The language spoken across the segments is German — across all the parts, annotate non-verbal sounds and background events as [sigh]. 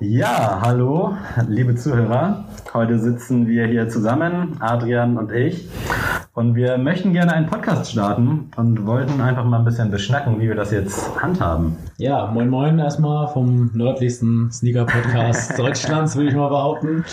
Ja, hallo, liebe Zuhörer. Heute sitzen wir hier zusammen, Adrian und ich. Und wir möchten gerne einen Podcast starten und wollten einfach mal ein bisschen beschnacken, wie wir das jetzt handhaben. Ja, moin moin erstmal vom nördlichsten Sneaker-Podcast [laughs] Deutschlands, würde ich mal behaupten.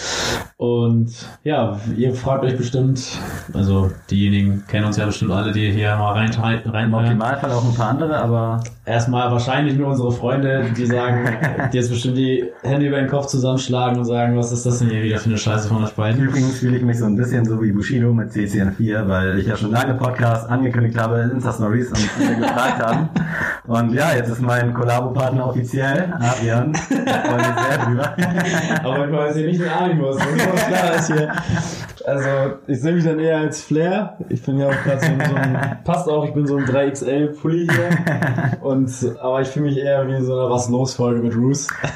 Und ja, ihr fragt euch bestimmt, also diejenigen kennen uns ja bestimmt alle, die hier mal rein, rein Im Optimalfall auch ein paar andere, aber Erstmal wahrscheinlich nur unsere Freunde, die sagen, [laughs] die jetzt bestimmt die Hände über den Kopf zusammenschlagen und sagen, was ist das denn hier wieder für eine Scheiße von euch beiden? übrigens fühle ich mich so ein bisschen so wie Bushido mit CCN4, weil ich ja schon lange Podcast angekündigt habe, Insta-Stories und viele gefragt haben. Und ja, jetzt ist mein Kollabo-Partner offiziell, Adrian. Ich freue mich sehr drüber. Aber ich hier nicht den Animus, das ist klar, dass hier also, ich sehe mich dann eher als Flair. Ich bin ja auch gerade so, so ein, [laughs] passt auch, ich bin so ein 3XL-Pulli hier. Und, aber ich fühle mich eher wie so eine Was-Los-Folge mit Roos. [laughs]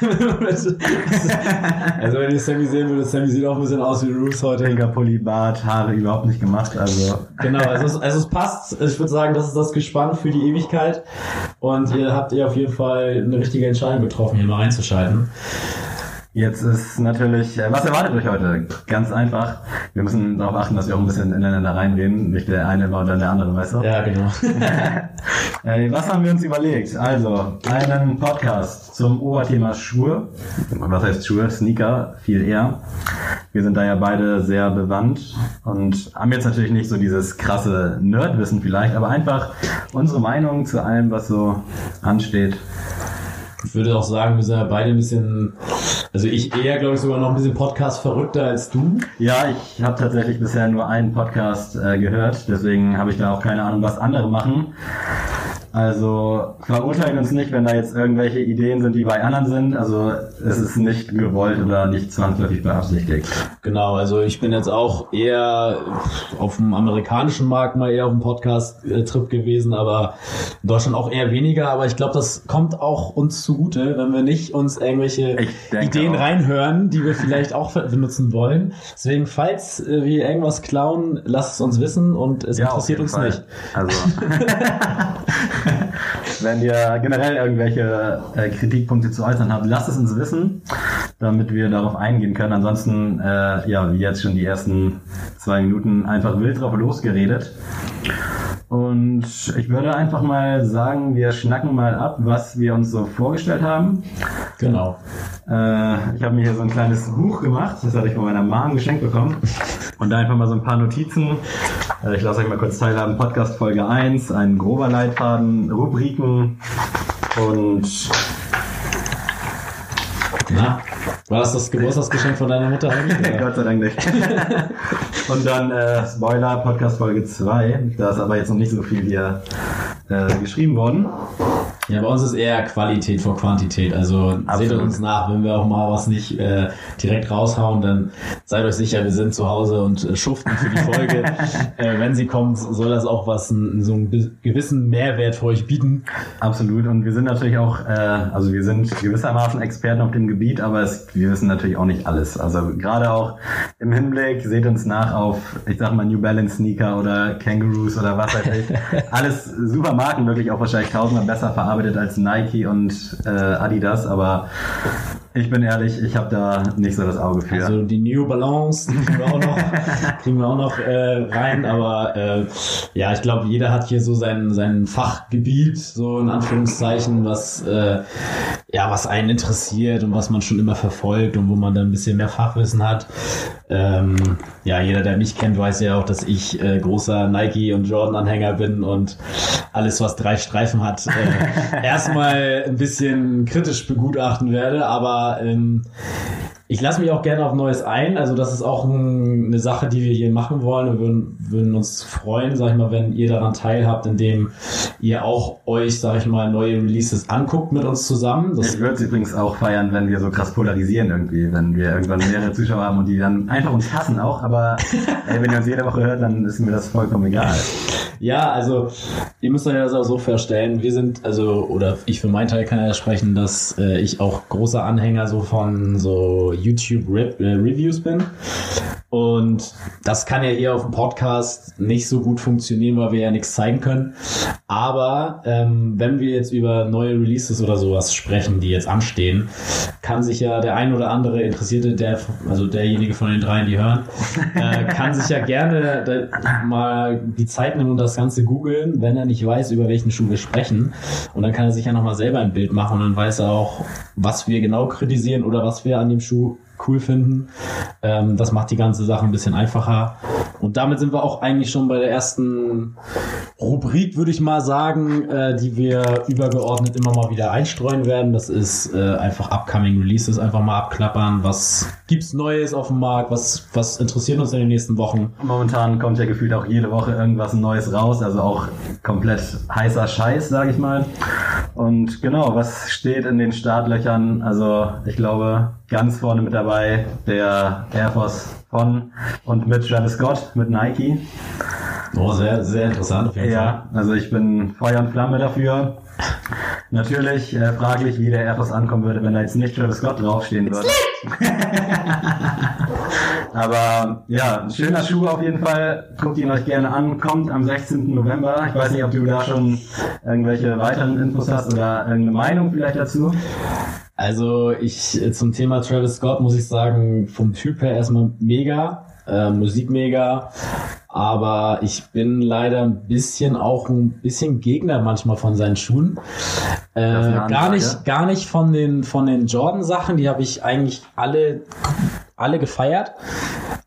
also, wenn ihr Sammy sehen würdet, Sammy sieht auch ein bisschen aus wie Roos heute. Pinker Pulli, Bart, Haare überhaupt nicht gemacht, also. Genau, also es, also es passt. Ich würde sagen, das ist das Gespann für die Ewigkeit. Und ihr habt ihr auf jeden Fall eine richtige Entscheidung getroffen, hier mal reinzuschalten. Jetzt ist natürlich, äh, was erwartet euch heute? Ganz einfach. Wir müssen darauf achten, dass wir auch ein bisschen ineinander reinreden. Nicht der eine und dann der andere, weißt du? Ja, genau. [laughs] Äh, was haben wir uns überlegt? Also, einen Podcast zum Oberthema Schuhe. Was heißt Schuhe? Sneaker, viel eher. Wir sind da ja beide sehr bewandt und haben jetzt natürlich nicht so dieses krasse Nerdwissen vielleicht, aber einfach unsere Meinung zu allem, was so ansteht. Ich würde auch sagen, wir sind ja beide ein bisschen, also ich eher, glaube ich, sogar noch ein bisschen Podcast verrückter als du. Ja, ich habe tatsächlich bisher nur einen Podcast äh, gehört, deswegen habe ich da auch keine Ahnung, was andere machen. Also verurteilen uns nicht, wenn da jetzt irgendwelche Ideen sind, die bei anderen sind. Also es ist nicht gewollt oder nicht zwangsläufig beabsichtigt. Genau, also ich bin jetzt auch eher auf dem amerikanischen Markt mal eher auf dem Podcast-Trip gewesen, aber in Deutschland auch eher weniger. Aber ich glaube, das kommt auch uns zugute, wenn wir nicht uns irgendwelche Ideen auch. reinhören, die wir vielleicht auch benutzen wollen. Deswegen, falls äh, wir irgendwas klauen, lasst es uns wissen und es ja, interessiert uns Fall. nicht. Also. [laughs] [laughs] [laughs] Wenn ihr generell irgendwelche äh, Kritikpunkte zu äußern habt, lasst es uns wissen, damit wir darauf eingehen können. Ansonsten, äh, ja, wie jetzt schon die ersten zwei Minuten einfach wild drauf losgeredet. Und ich würde einfach mal sagen, wir schnacken mal ab, was wir uns so vorgestellt haben. Genau. Äh, ich habe mir hier so ein kleines Buch gemacht, das hatte ich von meiner Mom geschenkt bekommen. Und da einfach mal so ein paar Notizen. Äh, ich lasse euch mal kurz teilhaben. Podcast Folge 1, ein grober Leitfaden, Rubriken und na, war das das Geburtstagsgeschenk von deiner Mutter eigentlich? [laughs] Gott sei Dank nicht. [laughs] Und dann äh, Spoiler, Podcast Folge 2. Da ist aber jetzt noch nicht so viel hier äh, geschrieben worden. Ja, bei uns ist eher Qualität vor Quantität. Also Absolut. seht uns nach, wenn wir auch mal was nicht äh, direkt raushauen, dann seid euch sicher, wir sind zu Hause und äh, schuften für die Folge. [laughs] äh, wenn sie kommt, soll das auch was, n, so einen gewissen Mehrwert für euch bieten. Absolut. Und wir sind natürlich auch, äh, also wir sind gewissermaßen Experten auf dem Gebiet, aber es, wir wissen natürlich auch nicht alles. Also gerade auch im Hinblick, seht uns nach auf, ich sag mal, New Balance Sneaker oder Kangaroos oder was weiß ich. [laughs] Alles super Marken, wirklich auch wahrscheinlich tausendmal besser verarbeitet gearbeitet als Nike und äh, Adidas, aber ich bin ehrlich, ich habe da nicht so das Auge für. Also die New Balance die kriegen wir auch noch, [laughs] kriegen wir auch noch äh, rein, aber äh, ja, ich glaube, jeder hat hier so sein, sein Fachgebiet, so in Anführungszeichen, was äh, ja, was einen interessiert und was man schon immer verfolgt und wo man dann ein bisschen mehr Fachwissen hat. Ähm, ja, jeder, der mich kennt, weiß ja auch, dass ich äh, großer Nike und Jordan-Anhänger bin und alles, was drei Streifen hat, äh, [laughs] erstmal ein bisschen kritisch begutachten werde, aber ähm, ich lasse mich auch gerne auf Neues ein. Also das ist auch ein, eine Sache, die wir hier machen wollen. Wir würden, würden uns freuen, sag ich mal, wenn ihr daran teilhabt, indem ihr auch euch, sag ich mal, neue Releases anguckt mit uns zusammen. Das ich würde es übrigens auch feiern, wenn wir so krass polarisieren irgendwie, wenn wir irgendwann mehrere Zuschauer haben und die dann einfach uns hassen auch. Aber [laughs] ey, wenn ihr uns jede Woche hört, dann ist mir das vollkommen egal. Ja, also ihr müsst euch das auch so vorstellen. Wir sind, also, oder ich für meinen Teil kann ja sprechen, dass äh, ich auch großer Anhänger so von so YouTube Re äh, Reviews bin. Und das kann ja hier auf dem Podcast nicht so gut funktionieren, weil wir ja nichts zeigen können. Aber ähm, wenn wir jetzt über neue Releases oder sowas sprechen, die jetzt anstehen, kann sich ja der ein oder andere Interessierte, der, also derjenige von den dreien, die hören, äh, kann sich ja gerne mal die Zeit nehmen und das Ganze googeln, wenn er nicht weiß, über welchen Schuh wir sprechen. Und dann kann er sich ja nochmal selber ein Bild machen und dann weiß er auch, was wir genau kritisieren oder was wir an dem Schuh cool finden. Ähm, das macht die ganze Sache ein bisschen einfacher. Und damit sind wir auch eigentlich schon bei der ersten Rubrik, würde ich mal sagen, äh, die wir übergeordnet immer mal wieder einstreuen werden. Das ist äh, einfach Upcoming Releases, einfach mal abklappern. Was gibt's Neues auf dem Markt? Was, was interessiert uns in den nächsten Wochen? Momentan kommt ja gefühlt auch jede Woche irgendwas Neues raus, also auch komplett heißer Scheiß, sage ich mal. Und genau, was steht in den Startlöchern? Also ich glaube, ganz vorne mit dabei der Air Force von und mit Travis Scott, mit Nike. Oh, sehr, sehr interessant auf jeden ja, Fall. also ich bin Feuer und Flamme dafür. Natürlich äh, fraglich, wie der Air Force ankommen würde, wenn da jetzt nicht Travis Scott draufstehen würde. [laughs] Aber ja, schöner Schuh auf jeden Fall. Guckt ihn euch gerne an. Kommt am 16. November. Ich weiß nicht, ob du da schon irgendwelche weiteren Infos hast oder irgendeine Meinung vielleicht dazu. Also ich zum Thema Travis Scott muss ich sagen, vom Typ her erstmal mega, äh, Musik mega. Aber ich bin leider ein bisschen auch ein bisschen Gegner manchmal von seinen Schuhen. Äh, gar nicht, gar nicht von den von den Jordan Sachen. Die habe ich eigentlich alle alle gefeiert.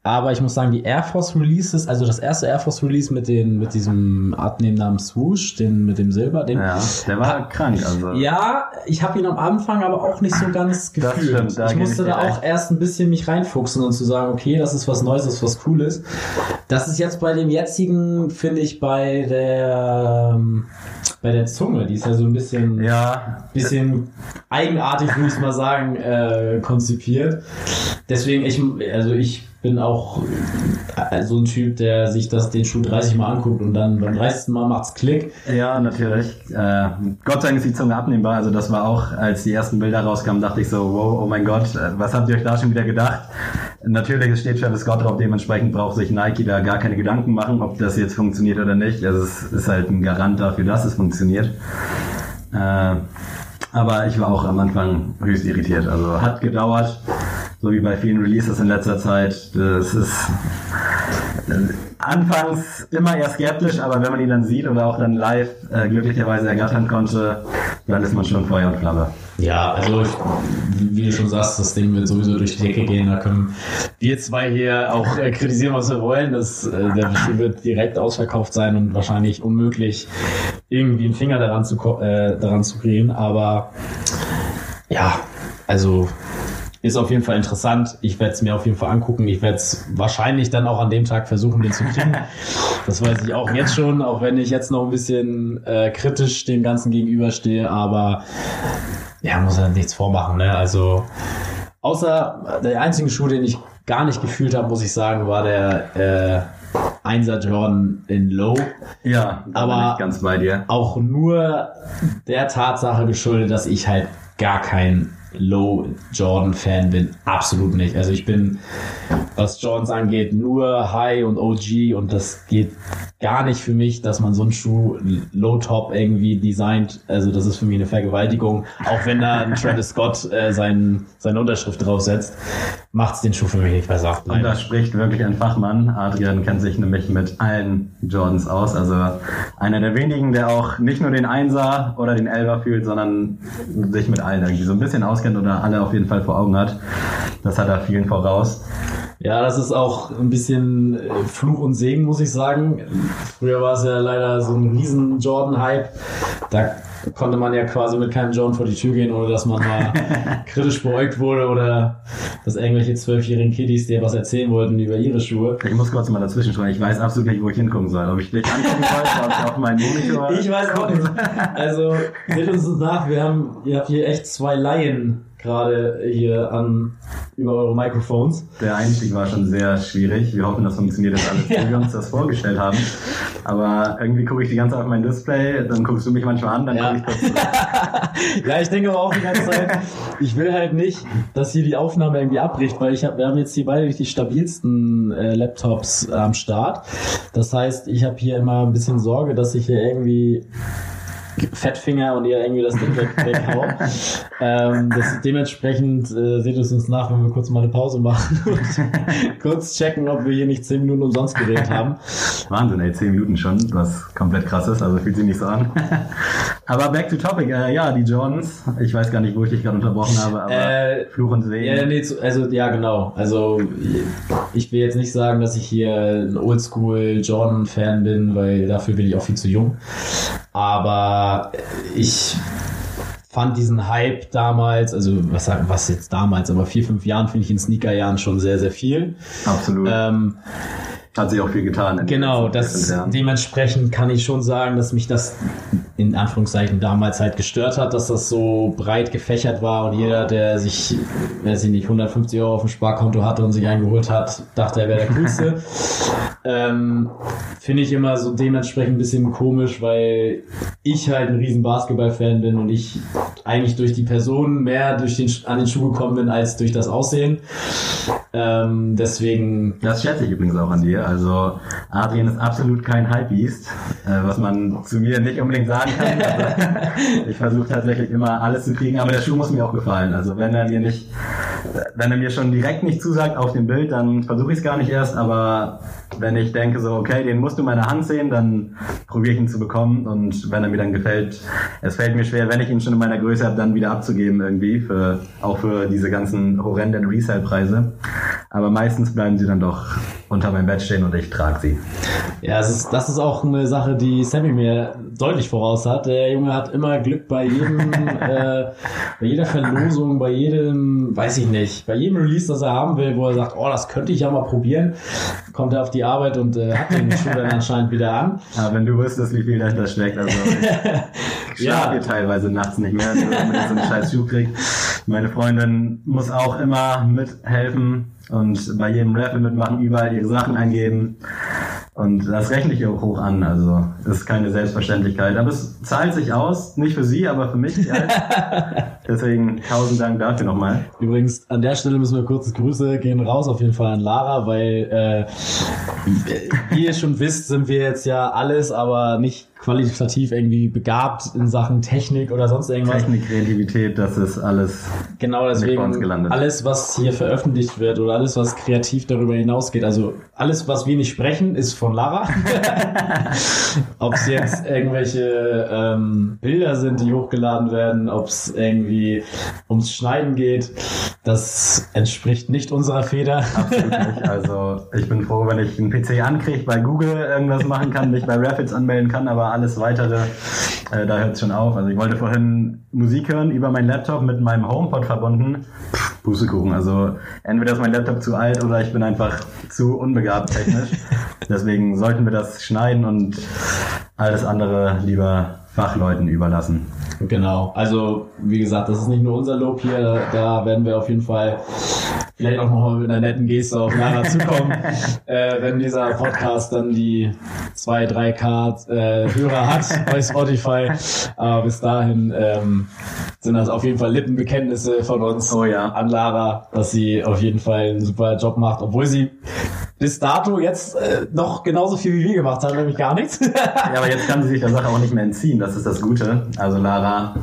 Aber ich muss sagen, die Air Force Releases, also das erste Air Force Release mit den, mit diesem Artname namens Swoosh, den, mit dem Silber, den. Ja, der war krank, also. Ja, ich habe ihn am Anfang aber auch nicht so ganz gefühlt. Stimmt, ich musste da auch erst ein bisschen mich reinfuchsen und zu sagen, okay, das ist was Neues, das ist was Cooles. Das ist jetzt bei dem jetzigen, finde ich, bei der, bei der Zunge, die ist ja so ein bisschen, ja. bisschen eigenartig, würde ich mal sagen, äh, konzipiert. Deswegen, ich, also ich bin auch äh, so ein Typ, der sich das den Schuh 30 Mal anguckt und dann beim 30. Mal macht's Klick. Ja, natürlich. Äh, Gott sei Dank ist die Zunge abnehmbar. Also das war auch, als die ersten Bilder rauskamen, dachte ich so, wow, oh mein Gott, äh, was habt ihr euch da schon wieder gedacht? Natürlich steht Travis Scott drauf, dementsprechend braucht sich Nike da gar keine Gedanken machen, ob das jetzt funktioniert oder nicht. Also es ist halt ein Garant dafür, dass es funktioniert. Äh, aber ich war auch am Anfang höchst irritiert. Also hat gedauert so wie bei vielen Releases in letzter Zeit. Das ist äh, anfangs immer eher skeptisch, aber wenn man ihn dann sieht oder auch dann live äh, glücklicherweise ergattern konnte, dann ist man schon Feuer und Flamme. Ja, also ich, wie du schon sagst, das Ding wird sowieso durch die Decke gehen. Da können wir zwei hier auch äh, kritisieren, was wir wollen. Das, äh, der wird direkt ausverkauft sein und wahrscheinlich unmöglich, irgendwie einen Finger daran zu, äh, daran zu kriegen. Aber ja, also ist auf jeden Fall interessant. Ich werde es mir auf jeden Fall angucken. Ich werde es wahrscheinlich dann auch an dem Tag versuchen, den zu kriegen. [laughs] Das weiß ich auch jetzt schon, auch wenn ich jetzt noch ein bisschen äh, kritisch dem Ganzen gegenüberstehe. Aber ja, muss ja nichts vormachen. Ne? Also außer der einzige Schuh, den ich gar nicht gefühlt habe, muss ich sagen, war der äh, Einser Jordan in Low. Ja, aber ganz bei dir. Auch nur der Tatsache geschuldet, dass ich halt gar kein Low Jordan-Fan bin. Absolut nicht. Also ich bin, was Jordans angeht, nur High und OG und das geht gar nicht für mich, dass man so einen Schuh Low Top irgendwie designt. Also das ist für mich eine Vergewaltigung. Auch wenn da ein Travis Scott äh, sein, seine Unterschrift draufsetzt, macht es den Schuh für mich nicht besser. Und da spricht wirklich ein Fachmann. Adrian kennt sich nämlich mit allen Jordans aus. Also einer der wenigen, der auch nicht nur den Einser oder den Elber fühlt, sondern sich mit allen irgendwie so ein bisschen auskennt oder alle auf jeden Fall vor Augen hat. Das hat er vielen voraus. Ja, das ist auch ein bisschen äh, Fluch und Segen, muss ich sagen. Früher war es ja leider so ein riesen Jordan-Hype. Da konnte man ja quasi mit keinem Jordan vor die Tür gehen, ohne dass man mal [laughs] kritisch beäugt wurde oder dass irgendwelche zwölfjährigen Kiddies dir was erzählen wollten über ihre Schuhe. Ich muss kurz mal dazwischen schreiben. Ich weiß absolut nicht, wo ich hingucken soll. Ob ich dich angucken soll, ob ich auf meinen Monitor... [laughs] Ich weiß auch nicht. Also, seht uns nach, wir haben, ihr habt hier echt zwei Laien gerade hier an über eure Microphones. Der Einstieg war schon sehr schwierig. Wir hoffen, das funktioniert jetzt alles, [laughs] wie wir uns das vorgestellt haben. Aber irgendwie gucke ich die ganze Zeit auf mein Display, dann guckst du mich manchmal an, dann Ja. gucke ich zurück. [laughs] ja, ich denke aber auch die ganze Zeit, ich will halt nicht, dass hier die Aufnahme irgendwie abbricht, weil ich hab, wir haben jetzt hier beide die stabilsten äh, Laptops am Start. Das heißt, ich habe hier immer ein bisschen Sorge, dass ich hier irgendwie Fettfinger und ihr irgendwie das Ding weg, weghaut. [laughs] ähm, das, dementsprechend äh, seht es uns nach, wenn wir kurz mal eine Pause machen [laughs] und kurz checken, ob wir hier nicht 10 Minuten umsonst geredet haben. Wahnsinn, ey, 10 Minuten schon, was komplett krass ist, also fühlt sich nicht so an. Aber back to topic, äh, ja, die Jordans, ich weiß gar nicht, wo ich dich gerade unterbrochen habe, aber Äh, Fluch und Segen. Ja, nee, also ja, genau. Also ich will jetzt nicht sagen, dass ich hier ein Oldschool Jordan-Fan bin, weil dafür bin ich auch viel zu jung. Aber ich fand diesen Hype damals, also was sagen, was jetzt damals, aber vier, fünf Jahren finde ich in Sneakerjahren schon sehr, sehr viel. Absolut. Ähm, Hat sich auch viel getan. Genau, das 14 Jahren. dementsprechend kann ich schon sagen, dass mich das in Anführungszeichen damals halt gestört hat, dass das so breit gefächert war und jeder, der sich, weiß ich nicht, 150 Euro auf dem Sparkonto hatte und sich eingeholt hat, dachte, er wäre der Coolste. [laughs] ähm, Finde ich immer so dementsprechend ein bisschen komisch, weil ich halt ein riesen Basketball-Fan bin und ich eigentlich durch die Person mehr durch den, an den Schuh gekommen bin als durch das Aussehen. Ähm, deswegen Das schätze ich übrigens auch an dir. Also Adrian ist absolut kein Hypebeast, äh, was man zu mir nicht unbedingt sagen kann. [laughs] Ich versuche tatsächlich immer alles zu kriegen, aber der Schuh muss mir auch gefallen. Also wenn er mir nicht, wenn er mir schon direkt nicht zusagt auf dem Bild, dann versuche ich es gar nicht erst. Aber wenn ich denke so, okay, den musst du in meiner Hand sehen, dann probiere ich ihn zu bekommen. Und wenn er mir dann gefällt, es fällt mir schwer, wenn ich ihn schon in meiner Größe habe, dann wieder abzugeben irgendwie, für, auch für diese ganzen horrenden Resale-Preise. Aber meistens bleiben sie dann doch unter meinem Bett stehen und ich trage sie. Ja, es ist, das ist auch eine Sache, die Sammy mir deutlich voraus hat. Der Junge hat immer Glück bei jedem, [laughs] äh, bei jeder Verlosung, bei jedem, weiß ich nicht, bei jedem Release, das er haben will, wo er sagt, oh, das könnte ich ja mal probieren, kommt er auf die Arbeit und äh, hat den Schuh dann anscheinend wieder an. [laughs] Aber wenn du wüsstest, wie viel dahinter steckt, also ich [laughs] Ja. teilweise nachts nicht mehr, wenn ich so einen scheiß Schuh krieg. Meine Freundin muss auch immer mithelfen und bei jedem Raffle mitmachen, überall ihre Sachen eingeben. Und das rechne ich auch hoch an. Also das ist keine Selbstverständlichkeit. Aber es zahlt sich aus, nicht für sie, aber für mich. [laughs] Deswegen tausend Dank dafür nochmal. Übrigens, an der Stelle müssen wir kurz Grüße gehen raus auf jeden Fall an Lara, weil äh, wie ihr schon wisst, sind wir jetzt ja alles, aber nicht qualitativ irgendwie begabt in Sachen Technik oder sonst irgendwas. Technik, Kreativität, das ist alles. Genau, deswegen alles, was hier veröffentlicht wird oder alles, was kreativ darüber hinausgeht, also alles, was wir nicht sprechen, ist von Lara. [laughs] ob es jetzt irgendwelche ähm, Bilder sind, die hochgeladen werden, ob es irgendwie ums Schneiden geht, das entspricht nicht unserer Feder. Absolut nicht. [laughs] Also ich bin froh, wenn ich einen PC ankriege, bei Google irgendwas machen kann, mich bei Rapids anmelden kann, aber alles weitere, äh, da hört es schon auf. Also ich wollte vorhin Musik hören über meinen Laptop mit meinem HomePod verbunden. Pustekuchen. Also entweder ist mein Laptop zu alt oder ich bin einfach zu unbegabt technisch. [laughs] Deswegen sollten wir das schneiden und alles andere lieber Fachleuten überlassen. Genau, also wie gesagt, das ist nicht nur unser Lob hier, da werden wir auf jeden Fall vielleicht auch noch mal mit einer netten Geste auf Lara [laughs] zukommen, äh, wenn dieser Podcast dann die 2, 3K äh, Hörer hat [laughs] bei Spotify. Aber bis dahin ähm, sind das auf jeden Fall Lippenbekenntnisse von uns Oh ja. an Lara, dass sie auf jeden Fall einen super Job macht, obwohl sie bis dato jetzt äh, noch genauso viel wie wir gemacht haben, nämlich gar nichts. [laughs] Ja, aber jetzt kann sie sich der Sache auch nicht mehr entziehen. Das ist das Gute. Also Lara,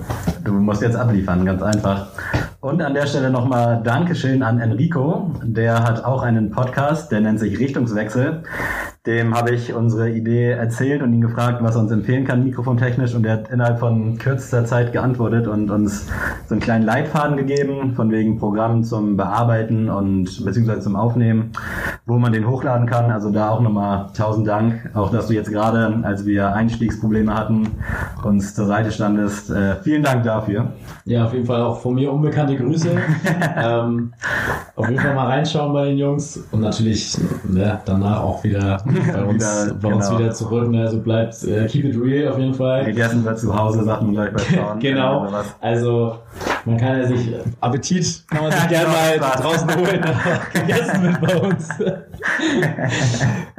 du musst jetzt abliefern, ganz einfach. Und an der Stelle nochmal Dankeschön an Enrico. Der hat auch einen Podcast, der nennt sich Richtungswechsel. Dem habe ich unsere Idee erzählt und ihn gefragt, was er uns empfehlen kann, mikrofontechnisch. Und er hat innerhalb von kürzester Zeit geantwortet und uns so einen kleinen Leitfaden gegeben, von wegen Programm zum Bearbeiten und beziehungsweise zum Aufnehmen, wo man den hochladen kann. Also da auch nochmal tausend Dank. Auch dass du jetzt gerade, als wir Einstiegsprobleme hatten, uns zur Seite standest. Äh, vielen Dank dafür. Ja, auf jeden Fall auch von mir unbekannte Grüße. [laughs] ähm, auf jeden Fall mal reinschauen bei den Jungs und natürlich ne, danach auch wieder [laughs] bei uns, Wieder, bei uns genau. wieder zurück. Ne? Also bleibt äh, keep it real auf jeden Fall. Gegessen wird zu Hause, sagt man gleich bei Frauen. [laughs] Genau. Also Man kann ja sich Appetit kann man sich [laughs] gerne mal draußen holen, gegessen wird bei uns.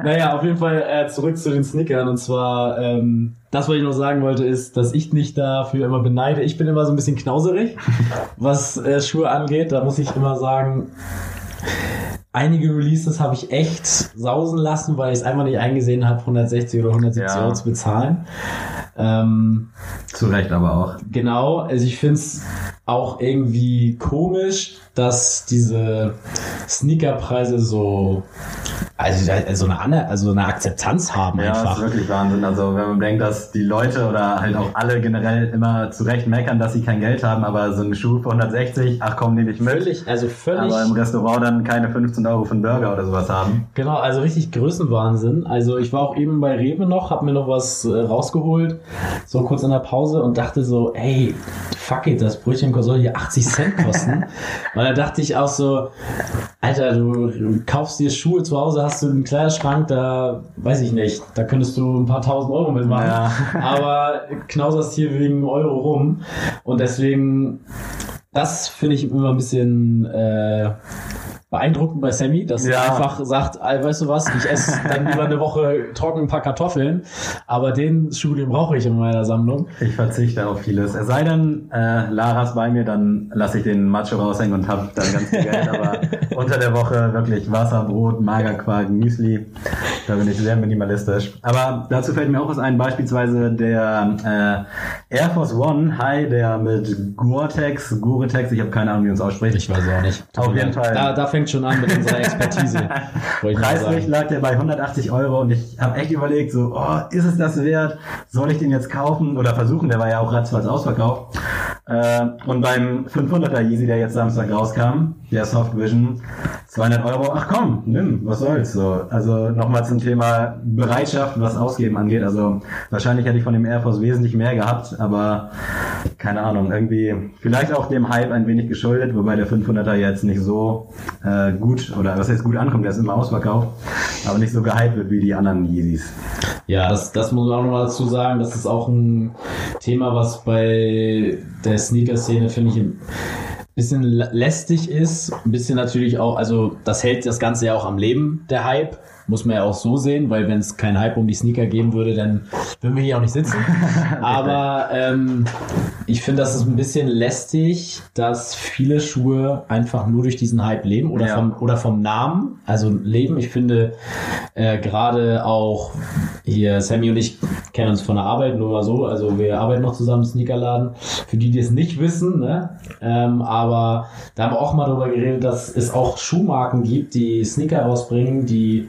naja, auf jeden Fall äh, zurück zu den Snickern und zwar ähm, das, was ich noch sagen wollte, ist, dass ich nicht dafür immer beneide. Ich bin immer so ein bisschen knauserig, [laughs] was äh, Schuhe angeht. Da muss ich immer sagen, einige Releases habe ich echt sausen lassen, weil ich es einfach nicht eingesehen habe, 160 oder 170 ja. Euro zu bezahlen. Ähm, zu Recht aber auch. Genau, also ich finde es auch irgendwie komisch, dass diese Sneakerpreise so also, also eine also eine Akzeptanz haben ja, einfach. Ja, ist wirklich Wahnsinn. Also wenn man denkt, dass die Leute oder halt auch alle generell immer zu Recht meckern, dass sie kein Geld haben, aber so eine Schuh für 160, ach komm, nehme ich mit. Völlig, also völlig. Aber im Restaurant dann keine 15 Euro für einen Burger oder sowas haben. Genau, also richtig Größenwahnsinn. Also ich war auch eben bei Rewe noch, hab mir noch was äh, rausgeholt, so kurz in der Pause und dachte so, ey, fuck it, das Brötchen soll hier 80 Cent kosten. [laughs] Weil da dachte ich auch so, Alter, du kaufst dir Schuhe zu Hause, hast du einen Kleiderschrank, da weiß ich nicht, da könntest du ein paar tausend Euro mitmachen. Ja. [laughs] [laughs] Aber knauserst hier wegen Euro rum. Und deswegen, das finde ich immer ein bisschen äh, beeindruckend bei Sammy, dass ja. er einfach sagt, weißt du was, ich esse dann lieber eine Woche trocken ein paar Kartoffeln, aber den Schuh, den brauche ich in meiner Sammlung. Ich verzichte auf vieles. Es sei denn, äh, Laras bei mir, dann lasse ich den Macho raushängen und habe dann ganz viel Geld, aber [laughs] unter der Woche wirklich Wasser, Brot, Magerquark, Müsli, da bin ich sehr minimalistisch. Aber dazu fällt mir auch was ein, beispielsweise der äh, Air Force One High, der mit Gore-Tex, Gore-Tex, ich habe keine Ahnung, wie man es ausspricht. Ich weiß auch nicht. Auf jeden Fall. Da, da fängt fängt schon an mit unserer Expertise. [laughs] Preislich lag der bei 180 Euro und ich habe echt überlegt, so, oh, ist es das wert? Soll ich den jetzt kaufen oder versuchen? Der war ja auch ratzfatz ausverkauft. Äh, und beim 500er Yeezy, der jetzt Samstag rauskam, der Soft Vision, 200 Euro, ach komm, nimm, was soll's so. Also nochmal zum Thema Bereitschaft, was Ausgeben angeht. Also wahrscheinlich hätte ich von dem Air Force wesentlich mehr gehabt, aber keine Ahnung, irgendwie vielleicht auch dem Hype ein wenig geschuldet, wobei der 500er jetzt nicht so äh, gut, oder was heißt gut ankommt, der ist immer ausverkauft, aber nicht so gehypt wird wie die anderen Yeezys. Ja, das, das muss man auch noch dazu sagen, das ist auch ein Thema, was bei der Sneaker-Szene, finde ich, bisschen lästig ist, ein bisschen natürlich auch, also das hält das Ganze ja auch am Leben, der Hype. Muss man ja auch so sehen, weil wenn es keinen Hype um die Sneaker geben würde, dann würden wir hier auch nicht sitzen. [laughs] Aber ähm, ich finde, das ist ein bisschen lästig, dass viele Schuhe einfach nur durch diesen Hype leben oder, ja. vom, oder vom Namen, also leben. Ich finde äh, gerade auch hier, Sammy und ich kennen uns von der Arbeit, nur mal so, also wir arbeiten noch zusammen im Sneakerladen. Für die, die es nicht wissen, ne? Ähm, aber da haben wir auch mal darüber geredet, dass es auch Schuhmarken gibt, die Sneaker rausbringen, die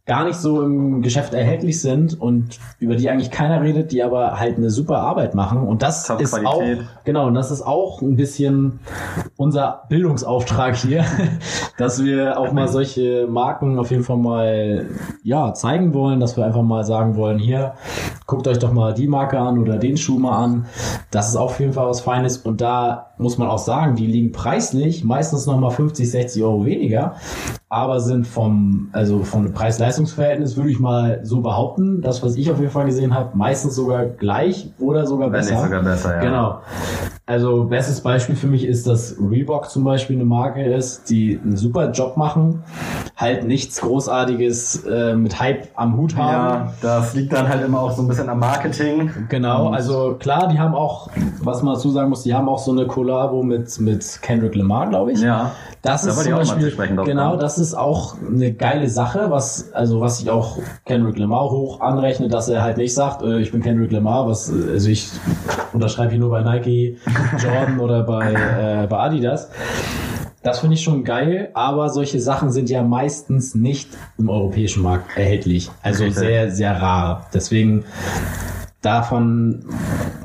gar nicht so im Geschäft erhältlich sind und über die eigentlich keiner redet, die aber halt eine super Arbeit machen. Und das Top ist auch, genau, und das ist auch ein bisschen unser Bildungsauftrag hier, [laughs] dass wir auch mal solche Marken auf jeden Fall mal, ja, zeigen wollen, dass wir einfach mal sagen wollen, hier, guckt euch doch mal die Marke an oder den Schuh mal an. Das ist auf jeden Fall was Feines. Und da muss man auch sagen, die liegen preislich meistens noch mal 50, 60 Euro weniger aber sind vom, also vom Preis-Leistungs-Verhältnis würde ich mal so behaupten, das, was ich auf jeden Fall gesehen habe, meistens sogar gleich oder sogar besser. Wenn nicht sogar besser, ja. Genau. Also bestes Beispiel für mich ist, dass Reebok zum Beispiel eine Marke ist, die einen super Job machen, halt nichts Großartiges äh, mit Hype am Hut haben. Ja, das liegt dann halt immer auch so ein bisschen am Marketing. Genau, also klar, die haben auch, was man dazu sagen muss, die haben auch so eine Kollabo mit, mit Kendrick Lamar, glaube ich. Ja. Das da ist zum Beispiel, genau, das ist auch eine geile Sache, was, also was ich auch Kendrick Lamar hoch anrechne, dass er halt nicht sagt, äh, ich bin Kendrick Lamar, was, also ich unterschreibe hier nur bei Nike, [laughs] Jordan oder bei, äh, bei Adidas. Das finde ich schon geil, aber solche Sachen sind ja meistens nicht im europäischen Markt erhältlich. Also sehr, sehr rar. Deswegen davon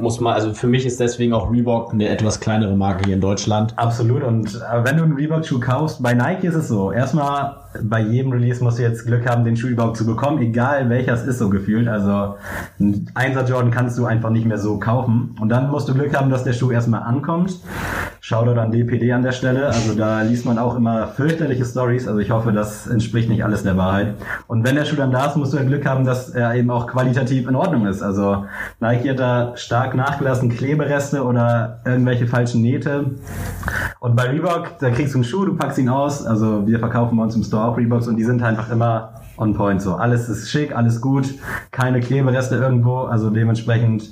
muss man, also für mich ist deswegen auch Reebok eine etwas kleinere Marke hier in Deutschland. Absolut. Und äh, wenn du einen Reebok-Schuh kaufst, bei Nike ist es so. Erstmal bei jedem Release musst du jetzt Glück haben, den Schuh überhaupt zu bekommen, egal welcher es ist, so gefühlt. Also ein 1er Jordan kannst du einfach nicht mehr so kaufen. Und dann musst du Glück haben, dass der Schuh erstmal ankommt Shoutout an DPD an der Stelle. Also da liest man auch immer fürchterliche Stories. Also ich hoffe, das entspricht nicht alles der Wahrheit. Und wenn der Schuh dann da ist, musst du ja Glück haben, dass er eben auch qualitativ in Ordnung ist. Also Nike hat da stark nachgelassen, Klebereste oder irgendwelche falschen Nähte. Und bei Reebok, da kriegst du einen Schuh, du packst ihn aus. Also wir verkaufen bei uns im Store auch Reeboks und die sind einfach immer on point so. Alles ist schick, alles gut, keine Klebereste irgendwo, also dementsprechend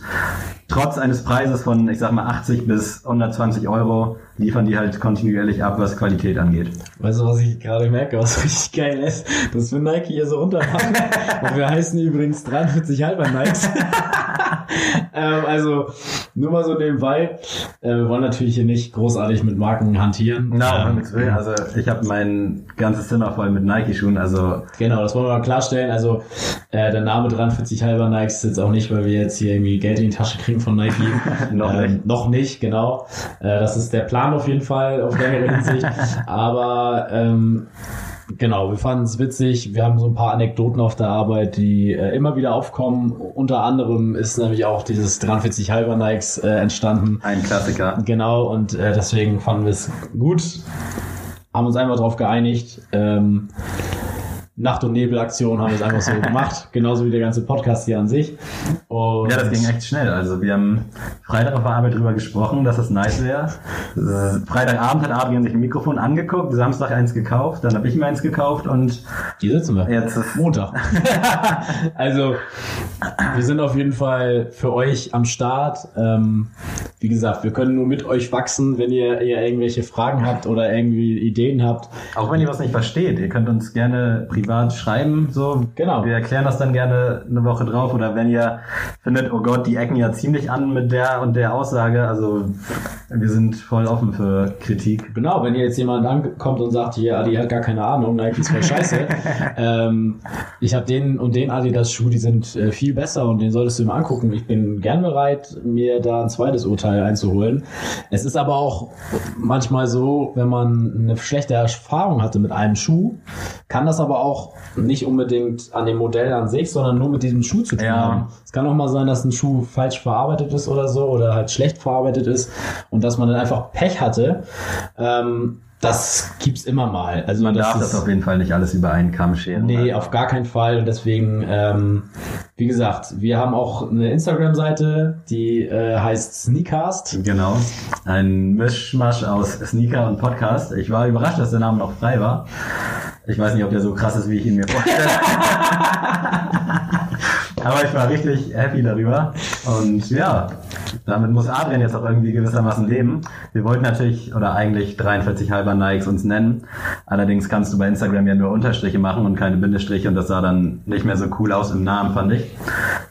trotz eines Preises von, ich sag mal, 80 bis 120 Euro liefern die halt kontinuierlich ab, was Qualität angeht. Weißt du, was ich gerade merke, was [laughs] richtig geil ist? Dass wir Nike hier so runtermachen. [laughs] Und wir heißen übrigens 43 halber Nikes. [laughs] ähm, also, nur mal so nebenbei. Äh, wir wollen natürlich hier nicht großartig mit Marken hantieren. Nein, ähm, also ich habe mein ganzes Zimmer voll mit Nike-Schuhen, also... Genau, das wollen wir mal klarstellen. Also, äh, der Name 43 halber Nikes ist jetzt auch nicht, weil wir jetzt hier irgendwie Geld in die Tasche kriegen von Nike. noch, ähm, nicht. noch nicht, genau. Äh, das ist der Plan auf jeden Fall, auf längere Hinsicht. [laughs] Aber ähm, Genau, wir fanden es witzig. Wir haben so ein paar Anekdoten auf der Arbeit, die äh, immer wieder aufkommen. Unter anderem ist nämlich auch dieses 43 halber Nikes äh, entstanden. Ein Klassiker. Genau, und äh, deswegen fanden wir es gut. Haben uns einfach darauf geeinigt. Ähm, Nacht- und Nebelaktion haben wir es einfach so [laughs] gemacht, genauso wie der ganze Podcast hier an sich. Und ja, das ging echt schnell. Also wir haben Freitag auf der Arbeit drüber gesprochen, dass es nice wäre. Freitagabend hat Adrian sich ein Mikrofon angeguckt, Samstag eins gekauft, dann habe ich mir eins gekauft und hier sitzen wir. Jetzt ist Montag. [laughs] also wir sind auf jeden Fall für euch am Start. Ähm, wie gesagt, wir können nur mit euch wachsen, wenn ihr, ihr irgendwelche Fragen habt oder irgendwie Ideen habt. Auch wenn ihr was nicht versteht, ihr könnt uns gerne privat privat schreiben. So, genau. Wir erklären das dann gerne eine Woche drauf. Oder wenn ihr findet, oh Gott, die ecken ja ziemlich an mit der und der Aussage. Also wir sind voll offen für Kritik. Genau, wenn ihr jetzt jemand ankommt und sagt, hier, Adi hat gar keine Ahnung, Nike ist voll scheiße. [laughs] ähm, ich habe den und den Adidas-Schuh, die sind äh, viel besser und den solltest du ihm angucken. Ich bin gern bereit, mir da ein zweites Urteil einzuholen. Es ist aber auch manchmal so, wenn man eine schlechte Erfahrung hatte mit einem Schuh, kann das aber auch nicht unbedingt an dem Modell an sich, sondern nur mit diesem Schuh zu tun ja. haben. Es kann auch mal sein, dass ein Schuh falsch verarbeitet ist oder so oder halt schlecht verarbeitet ist und dass man dann einfach Pech hatte. Ähm, das gibt's immer mal. Also man darf das auf jeden Fall nicht alles über einen Kamm scheren. Nee, auf gar keinen Fall. Und deswegen, ähm, wie gesagt, wir haben auch eine Instagram-Seite, die äh, heißt Sneakcast. Genau. Ein Mischmasch aus Sneaker und Podcast. Ich war überrascht, dass der Name noch frei war. Ich weiß nicht, ob der so krass ist, wie ich ihn mir vorstelle. [laughs] Aber ich war richtig happy darüber. Und ja, damit muss Adrian jetzt auch irgendwie gewissermaßen leben. Wir wollten natürlich, oder eigentlich 43 halber Nikes uns nennen. Allerdings kannst du bei Instagram ja nur Unterstriche machen und keine Bindestriche und das sah dann nicht mehr so cool aus im Namen, fand ich.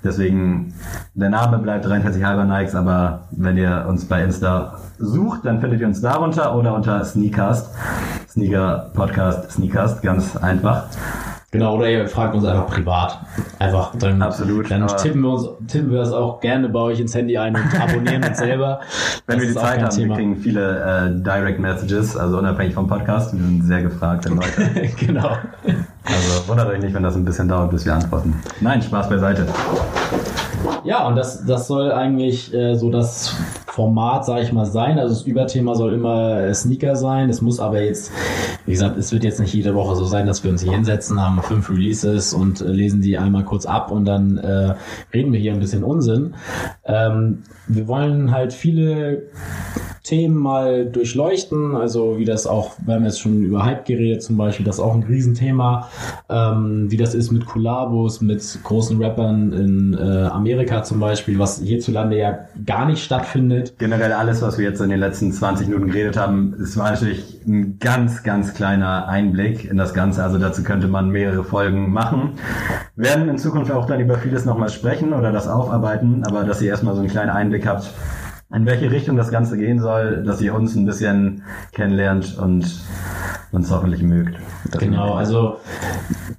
Deswegen, der Name bleibt 43 halber Nikes, aber wenn ihr uns bei Insta sucht, dann findet ihr uns darunter oder unter Sneakcast. Sneaker Podcast Sneakcast, ganz einfach. Genau, oder ihr fragt uns einfach privat. Einfach, dann, Absolut, dann tippen wir uns, tippen wir das auch gerne bei euch ins Handy ein und abonnieren uns selber. [laughs] Wenn das wir die Zeit haben, Thema. wir kriegen viele äh, Direct Messages, also unabhängig vom Podcast. Wir sind sehr gefragte Leute. [laughs] genau. Also wundert euch nicht, wenn das ein bisschen dauert, bis wir antworten. Nein, Spaß beiseite. Ja, und das, das soll eigentlich äh, so das Format, sage ich mal, sein. Also das Überthema soll immer äh, Sneaker sein. Es muss aber jetzt, wie gesagt, es wird jetzt nicht jede Woche so sein, dass wir uns hier hinsetzen, haben fünf Releases und äh, lesen die einmal kurz ab und dann äh, reden wir hier ein bisschen Unsinn. Ähm, wir wollen halt viele Themen mal durchleuchten, also wie das auch, wir haben jetzt schon über Hype geredet zum Beispiel, das ist auch ein Riesenthema, ähm, wie das ist mit Kollabos, mit großen Rappern in äh, Amerika zum Beispiel, was hierzulande ja gar nicht stattfindet. Generell alles, was wir jetzt in den letzten 20 Minuten geredet haben, war natürlich ein ganz, ganz kleiner Einblick in das Ganze, also dazu könnte man mehrere Folgen machen. Wir werden in Zukunft auch dann über vieles nochmal sprechen oder das aufarbeiten, aber dass ihr erstmal so einen kleinen Einblick habt, in welche Richtung das Ganze gehen soll, dass ihr uns ein bisschen kennenlernt und uns hoffentlich mögt. Genau, also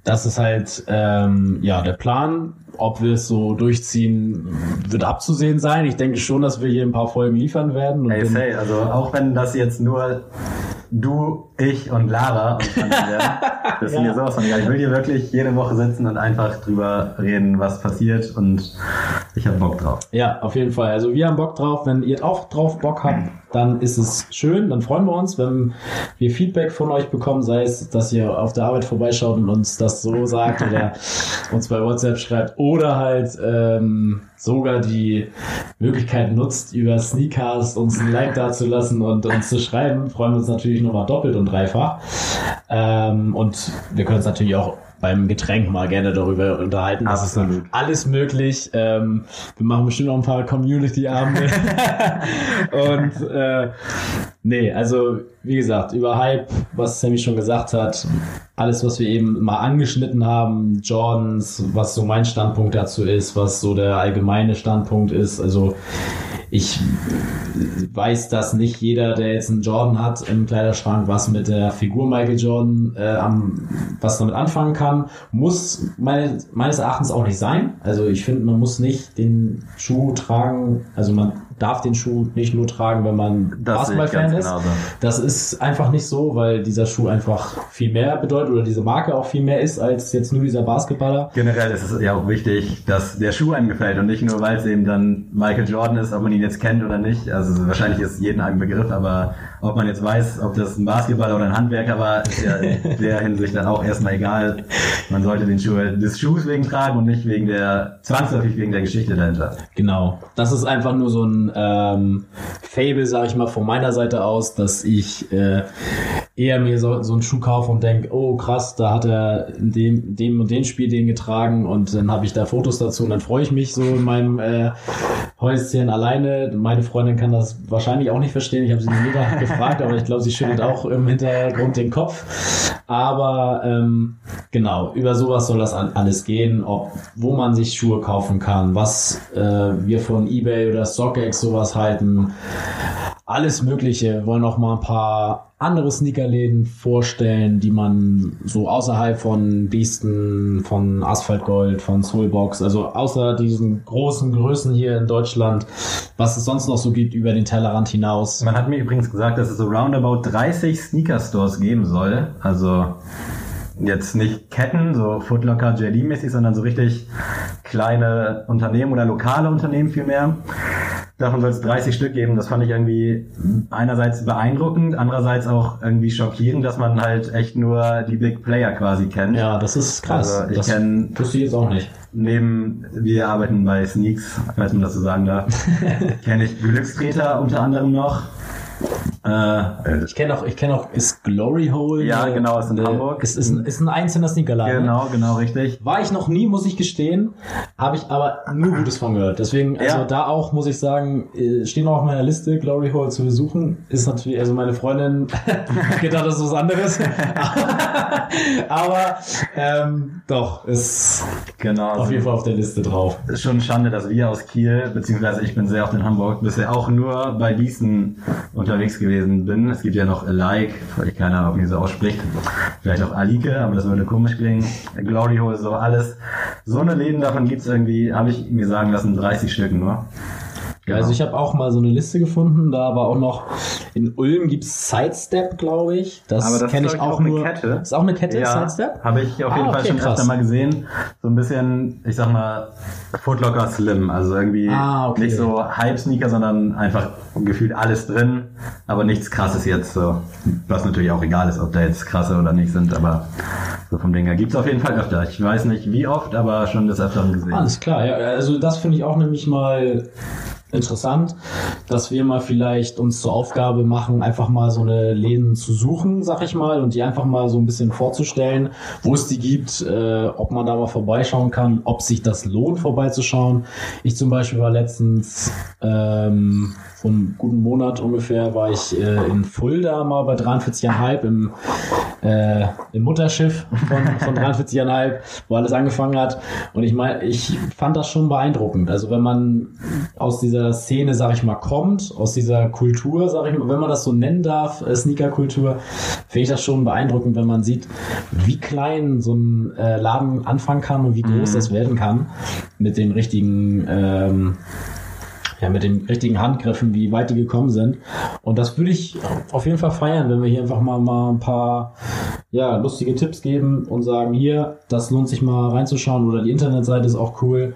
das ist halt ähm, ja der Plan. Ob wir es so durchziehen, wird abzusehen sein. Ich denke schon, dass wir hier ein paar Folgen liefern werden. hey, say, also auch wenn das jetzt nur du, ich und Lara und werden, [laughs] das ist ja. mir sowas von egal. Ich will hier wirklich jede Woche sitzen und einfach drüber reden, was passiert und ich habe Bock drauf. Ja, auf jeden Fall. Also wir haben Bock drauf. Wenn ihr auch drauf Bock habt, dann ist es schön, dann freuen wir uns, wenn wir Feedback von euch bekommen, sei es, dass ihr auf der Arbeit vorbeischaut und uns das so sagt oder [laughs] uns bei WhatsApp schreibt oder halt ähm, sogar die Möglichkeit nutzt, über Sneakers uns ein Like dazulassen und uns zu schreiben, freuen wir uns natürlich nochmal doppelt und dreifach. Ähm, und wir können uns natürlich auch beim Getränk mal gerne darüber unterhalten. Das Absolut. ist alles möglich. Ähm, wir machen bestimmt noch ein paar Community-Abende. [laughs] [laughs] und äh, nee, also wie gesagt, über Hype, was Sammy schon gesagt hat, alles, was wir eben mal angeschnitten haben, Jordans, was so mein Standpunkt dazu ist, was so der allgemeine Standpunkt ist. Also ich weiß, dass nicht jeder, der jetzt einen Jordan hat im Kleiderschrank, was mit der Figur Michael Jordan äh, am, was damit anfangen kann, muss meine, meines Erachtens auch nicht sein. Also ich finde, man muss nicht den Schuh tragen, also man darf den Schuh nicht nur tragen, wenn man Basketball-Fan ist. genauso. Das ist einfach nicht so, weil dieser Schuh einfach viel mehr bedeutet oder diese Marke auch viel mehr ist als jetzt nur dieser Basketballer. Generell ist es ja auch wichtig, dass der Schuh einem gefällt und nicht nur, weil es eben dann Michael Jordan ist, ob man ihn jetzt kennt oder nicht. Also wahrscheinlich ist jedem ein Begriff, aber ob man jetzt weiß, ob das ein Basketballer oder ein Handwerker war, ist ja in [laughs] der Hinsicht dann auch erstmal egal. Man sollte den Schuh des Schuhs wegen tragen und nicht wegen der, zwangsläufig wegen der Geschichte dahinter. Genau. Das ist einfach nur so ein ähm, Fable, sag ich mal, von meiner Seite aus, dass ich äh, eher mir so, so einen Schuh kaufe und denke, oh krass, da hat er in dem, dem und dem Spiel den getragen und dann habe ich da Fotos dazu und dann freue ich mich so in meinem äh, Häuschen alleine. Meine Freundin kann das wahrscheinlich auch nicht verstehen. Ich habe sie nie [laughs] gefragt, aber ich glaube, sie schüttelt auch im Hintergrund den Kopf. Aber ähm, genau, über sowas soll das an, alles gehen, ob wo man sich Schuhe kaufen kann, was äh, wir von eBay oder StockX sowas halten. Alles Mögliche. Wollen auch mal ein paar andere Sneakerläden vorstellen, die man so außerhalb von Beasten, von Asphaltgold, von Soulbox, also außer diesen großen Größen hier in Deutschland, was es sonst noch so gibt über den Tellerrand hinaus. Man hat mir übrigens gesagt, dass es so roundabout 30 Sneaker-Stores geben soll. Also jetzt nicht Ketten, so Footlocker, JD-mäßig, sondern so richtig kleine Unternehmen oder lokale Unternehmen vielmehr. Davon soll es 30 Stück geben. Das fand ich irgendwie einerseits beeindruckend, andererseits auch irgendwie schockierend, dass man halt echt nur die Big Player quasi kennt. Ja, das ist krass. Also ich das kenn- wusste ich jetzt auch nicht. Neben, wir arbeiten bei Sneaks, falls man das so sagen darf, [laughs] kenne ich Glückstreter unter anderem noch. Äh, Ich kenne auch, ich kenne auch, ist Glory Hole. Ja, eine- genau, ist in eine- Hamburg. Ist, ist, ein, ist ein einzelner Sneakerladen. ne? genau, genau, richtig. War ich noch nie, muss ich gestehen. Habe ich aber nur Gutes von gehört. Deswegen, also Ja. da auch, muss ich sagen, äh, stehen auch auf meiner Liste, Glory Hole zu besuchen. Ist natürlich, also meine Freundin [laughs] gedacht, das ist was anderes. [laughs] aber ähm, doch, ist Genau. auf jeden Fall auf der Liste drauf. ist schon Schande, dass wir aus Kiel, beziehungsweise ich bin sehr oft in Hamburg, bisher auch nur bei Gießen unterwegs gewesen bin. Es gibt ja noch Alike, ich keine Ahnung, wie so ausspricht. Vielleicht auch Alike, aber das würde komisch klingen. Glory Hole, so alles. So eine Läden davon gibt's irgendwie, habe ich mir sagen lassen, 30 Stück nur. Genau. Also ich habe auch mal so eine Liste gefunden, da war auch noch, in Ulm gibt's Sidestep, glaube ich. Das, Aber das kenne ich auch auch eine nur. Kette. Ist auch eine Kette, ja, Sidestep? habe ich auf jeden Ah, Fall okay, schon krass. öfter mal gesehen. So ein bisschen, ich sag mal, Footlocker Slim. Also irgendwie Ah, okay. nicht so Hype-Sneaker, sondern einfach gefühlt alles drin, aber nichts krasses jetzt so. Was natürlich auch egal ist, ob da jetzt krasse oder nicht sind, aber so vom Ding her gibt's auf jeden Fall öfter. Ich weiß nicht wie oft, aber schon des Öfteren gesehen. Alles klar, ja, also das finde ich auch nämlich mal interessant, dass wir mal vielleicht uns zur Aufgabe machen, einfach mal so eine Läden zu suchen, sag ich mal, und die einfach mal so ein bisschen vorzustellen, wo es die gibt, äh, ob man da mal vorbeischauen kann, ob sich das lohnt, vorbeizuschauen. Ich zum Beispiel war letztens ähm, vor einem guten Monat ungefähr, war ich äh, in Fulda mal bei 43,5 im, äh, im Mutterschiff von, von 43,5, wo alles angefangen hat. Und ich meine, ich fand das schon beeindruckend. Also wenn man aus dieser Szene, sag ich mal, kommt, aus dieser Kultur, sag ich mal, wenn man das so nennen darf, äh, Sneaker-Kultur, finde ich das schon beeindruckend, wenn man sieht, wie klein so ein äh, Laden anfangen kann und wie groß das werden kann mit den richtigen ähm, ja, mit den richtigen Handgriffen, wie weit die gekommen sind. Und das würde ich auf jeden Fall feiern, wenn wir hier einfach mal, mal ein paar ja, lustige Tipps geben und sagen, hier, das lohnt sich mal reinzuschauen oder die Internetseite ist auch cool.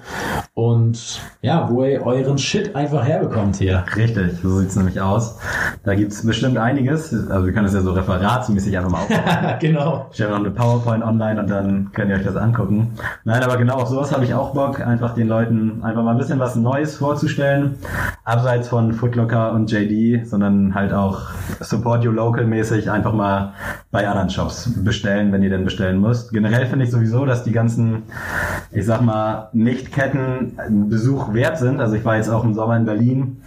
Und ja, wo ihr euren Shit einfach herbekommt hier. Richtig, so sieht's nämlich aus. Da gibt's bestimmt einiges. Also wir können das ja so referatsmäßig einfach mal aufbauen. [laughs] genau. Ich habe noch eine PowerPoint online und dann könnt ihr euch das angucken. Nein, aber genau auf sowas habe ich auch Bock, einfach den Leuten einfach mal ein bisschen was Neues vorzustellen. Abseits von Footlocker und JD, sondern halt auch Support You Local mäßig einfach mal bei anderen Shops bestellen, wenn ihr denn bestellen müsst. Generell finde ich sowieso, dass die ganzen, ich sag mal, Nicht-Ketten einen Besuch wert sind. Also ich war jetzt auch im Sommer in Berlin,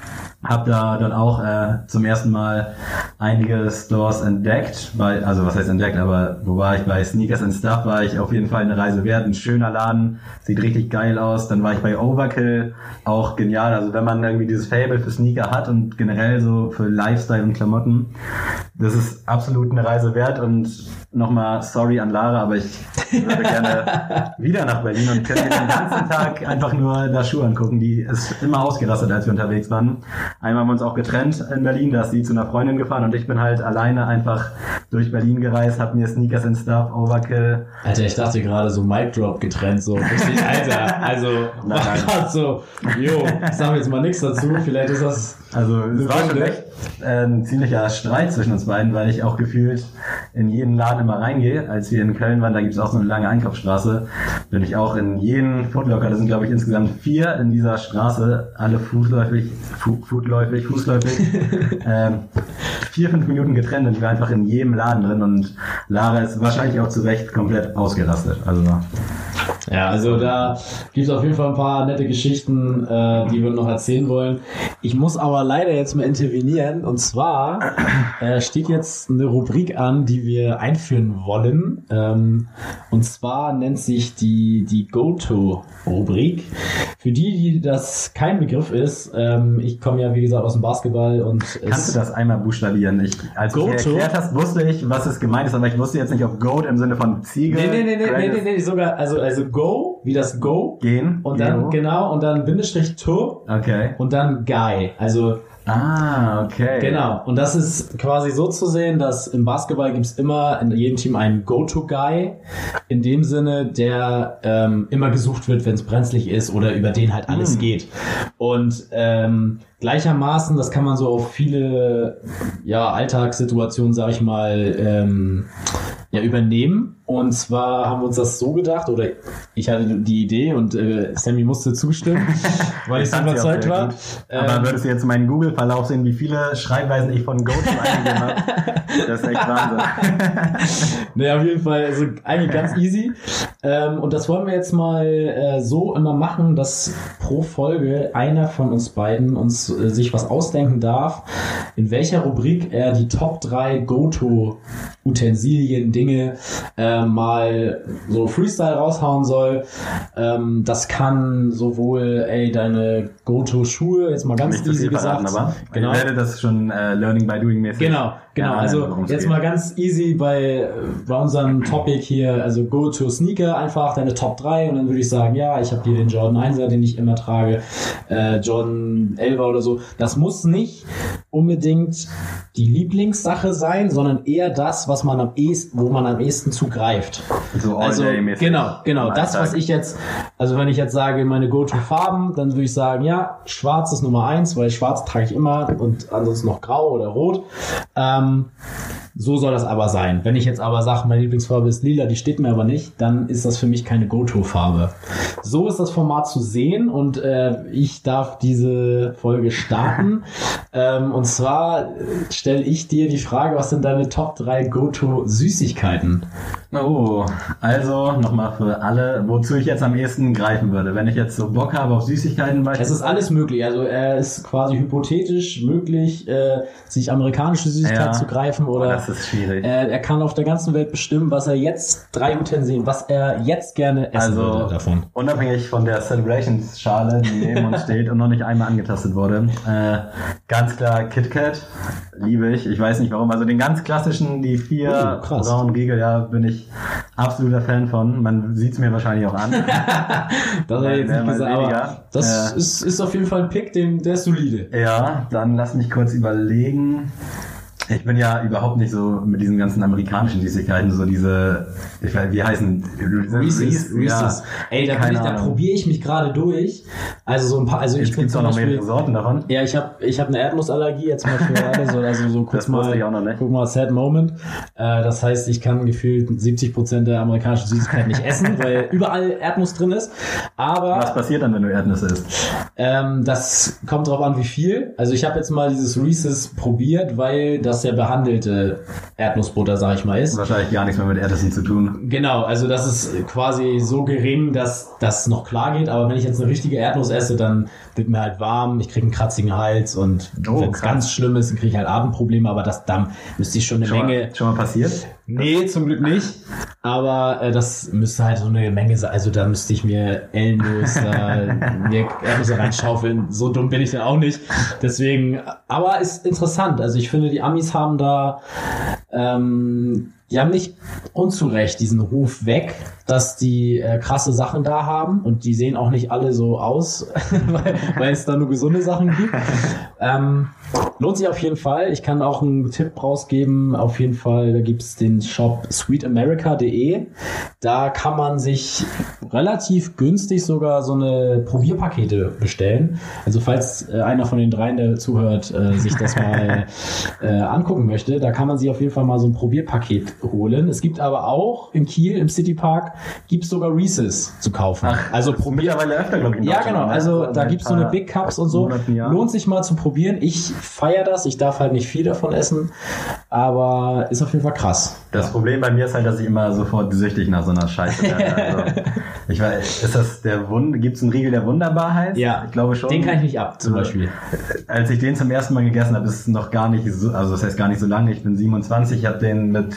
habe da dann auch äh, zum ersten Mal einige Stores entdeckt. Bei, also was heißt entdeckt, aber wo war ich? Bei Sneakers and Stuff war ich auf jeden Fall eine Reise wert. Ein schöner Laden, sieht richtig geil aus. Dann war ich bei Overkill, auch genial. Also wenn man irgendwie dieses Fable für Sneaker hat und generell so für Lifestyle und Klamotten, das ist absolut eine Reise wert und nochmal sorry an Lara, aber ich würde gerne [laughs] wieder nach Berlin und könnte mir den ganzen Tag einfach nur da Schuhe angucken. Die ist immer ausgerastet, als wir unterwegs waren. Einmal haben wir uns auch getrennt in Berlin, da ist sie zu einer Freundin gefahren und ich bin halt alleine einfach durch Berlin gereist, hab mir Sneakers and Stuff, Overkill. Alter, ich dachte gerade so Mic Drop getrennt, so richtig, Alter, also [laughs] war gerade [laughs] so, jo, ich sag jetzt mal nichts dazu, vielleicht ist das Also es war schon echt äh, ein ziemlicher Streit zwischen uns beiden, weil ich auch gefühlt in jeden Laden immer reingehe. Als wir in Köln waren, da gibt es auch so eine lange Einkaufsstraße, bin ich auch in jeden Foodlocker, das sind glaube ich insgesamt vier in dieser Straße, alle fußläufig, fu fußläufig, fußläufig, [laughs] ähm, vier, fünf Minuten getrennt und ich war einfach in jedem Laden drin und Lara ist wahrscheinlich auch zu Recht komplett ausgerastet. Also Ja, also da gibt es auf jeden Fall ein paar nette Geschichten, äh, die wir noch erzählen wollen. Ich muss aber leider jetzt mal intervenieren. Und zwar äh, steht jetzt eine Rubrik an, die wir einführen wollen. Ähm, und zwar nennt sich die, die Go-To-Rubrik. Für die, die das kein Begriff ist, ähm, ich komme ja wie gesagt aus dem Basketball und Kannst du das einmal buchstabieren? Ich, als du erklärt hast, wusste ich, was es gemeint ist, aber ich wusste jetzt nicht, ob Goat im Sinne von Ziege. Nee, nee, nee, nee, nee, nee, nee, sogar, also, also Go, wie das Go. Gehen. Und dann, Geo. genau, und dann Bindestrich to Okay. und dann Guy. Also Ah, okay. Genau. Und das ist quasi so zu sehen, dass im Basketball gibt's immer in jedem Team einen Go-To-Guy. In dem Sinne, der ähm, immer gesucht wird, wenn es brenzlig ist oder über den halt alles Hm. geht. Und ähm, gleichermaßen, das kann man so auf viele ja, Alltagssituationen, sag ich mal, ähm, ja, übernehmen. Und zwar haben wir uns das so gedacht, oder ich hatte die Idee und äh, Sammy musste zustimmen, [laughs] weil ich so überzeugt war. gut. Aber Ähm, würdest du jetzt meinen Google-Verlauf sehen, wie viele Schreibweisen ich von Goat eingegeben habe? [laughs] Das ist echt Wahnsinn. [laughs] Nee, auf jeden Fall, also eigentlich ganz easy. Ähm, und das wollen wir jetzt mal äh, so immer machen, dass pro Folge einer von uns beiden uns äh, sich was ausdenken darf, in welcher Rubrik er die Top 3 Go-To-Utensilien, Dinge äh, mal so Freestyle raushauen soll. Ähm, das kann sowohl, ey, deine Go-To-Schuhe, jetzt mal ganz easy viel verraten, gesagt. aber Genau. ich werde das schon äh, Learning by Doing mäßig. Genau, genau. Also jetzt mal ganz easy bei, bei unserem Topic hier, also go to Sneaker, einfach deine Top 3 und dann würde ich sagen, ja, ich habe hier den Jordan 1er, den ich immer trage, äh, Jordan 11er oder so. Das muss nicht unbedingt die Lieblingssache sein, sondern eher das, was man am ehesten, wo man am ehesten zugreift. So Also genau, genau. Das, was ich jetzt, also wenn ich jetzt sage, meine Go-To-Farben, dann würde ich sagen, ja, schwarz ist Nummer eins, weil schwarz trage ich immer und ansonsten noch grau oder rot. Ähm, so soll das aber sein. Wenn ich jetzt aber sage, meine Lieblingsfarbe ist lila, die steht mir aber nicht, dann ist das für mich keine Go-To-Farbe. So ist das Format zu sehen und äh, ich darf diese Folge starten. [laughs] ähm, und zwar stelle ich dir die Frage, was sind deine Top 3 Go-To-Süßigkeiten? Oh, also nochmal für alle, wozu ich jetzt am ehesten greifen würde. Wenn ich jetzt so Bock habe auf Süßigkeiten Es beispielsweise. ist alles möglich. Also er ist quasi hypothetisch möglich, äh, sich amerikanische Süßigkeit Ja. zu greifen Oh, oder das ist schwierig. äh, er kann auf der ganzen Welt bestimmen, was er jetzt drei Utensilien, was er jetzt gerne essen Also würde davon. unabhängig von der Celebrations-Schale, die neben uns [laughs] steht und noch nicht einmal angetastet wurde, äh, ganz klar KitKat, liebe ich. Ich weiß nicht warum. Also den ganz klassischen, die vier Oh, krass. braunen Riegel, ja, bin ich absoluter Fan von. Man sieht es mir wahrscheinlich auch an. [laughs] Das Mal jetzt nicht gesagt, aber das Äh, ist, ist auf jeden Fall ein Pick, den, der ist solide. ja, dann lass mich kurz überlegen. Ich bin ja überhaupt nicht so mit diesen ganzen amerikanischen Süßigkeiten, so diese, ich weiß, wie heißen Reese's, Reese's. Ey, da, bin ich, da probiere ich mich gerade durch. Also so ein paar, also ich Jetzt bin gibt's auch zum noch Beispiel, mehrere Sorten davon. ja, ich habe ich hab eine Erdnussallergie jetzt mal für alle, so, also so kurz Das mal, ich auch noch nicht. guck mal, sad moment. Äh, das heißt, ich kann gefühlt 70% der amerikanischen Süßigkeiten nicht essen, [laughs] weil überall Erdnuss drin ist. Aber Was passiert dann, wenn du Erdnüsse isst? ähm, das kommt drauf an, wie viel. Also ich habe jetzt mal dieses Reese's probiert, weil das ja behandelte Erdnussbutter, sag ich mal, ist. Wahrscheinlich gar nichts mehr mit Erdnüssen zu tun. Genau, also das ist quasi so gering, dass das noch klar geht. Aber wenn ich jetzt eine richtige Erdnuss esse, dann wird mir halt warm, ich kriege einen kratzigen Hals und Oh, wenn es ganz schlimm ist, dann kriege ich halt Abendprobleme. Aber das dann müsste ich schon eine Schon Menge. mal, schon mal passiert? Nee, zum Glück nicht. Aber äh, das müsste halt so eine Menge sein. Also da müsste ich mir Ellenlos äh, [laughs] mir Erdnüsse reinschaufeln. So dumm bin ich dann auch nicht. Deswegen, aber ist interessant. Also ich finde, die Amis haben da, ähm, die haben nicht unzurecht diesen Ruf weg, dass die äh, krasse Sachen da haben und die sehen auch nicht alle so aus, [laughs] weil, weil es da nur gesunde Sachen gibt. [laughs] Ähm, lohnt sich auf jeden Fall. Ich kann auch einen Tipp rausgeben. Auf jeden Fall, da gibt es den Shop sweetamerica.de. Da kann man sich relativ günstig sogar so eine Probierpakete bestellen. Also falls äh, einer von den dreien, der zuhört, äh, sich das mal [laughs] äh, angucken möchte, da kann man sich auf jeden Fall mal so ein Probierpaket holen. Es gibt aber auch in Kiel im Citypark gibt es sogar Reese's zu kaufen. also probier Mittlerweile öfter, glaube ich. ja, genau. ne? Also da Seit gibt's so eine Big Cups und so. Monaten, Jahren. Lohnt sich mal zu probieren. Ich feiere das. Ich darf halt nicht viel davon essen, aber ist auf jeden Fall krass. Das Problem bei mir ist halt, dass ich immer sofort süchtig nach so einer Scheiße werde. [laughs] Also, ich weiß, ist das der Wund? Gibt es einen Riegel, der wunderbar heißt? Ja, ich glaube schon. Den kann ich nicht ab, zum So. Beispiel. Als ich den zum ersten Mal gegessen habe, ist es noch gar nicht so, also das heißt gar nicht so lange. Ich bin 27, ich habe den mit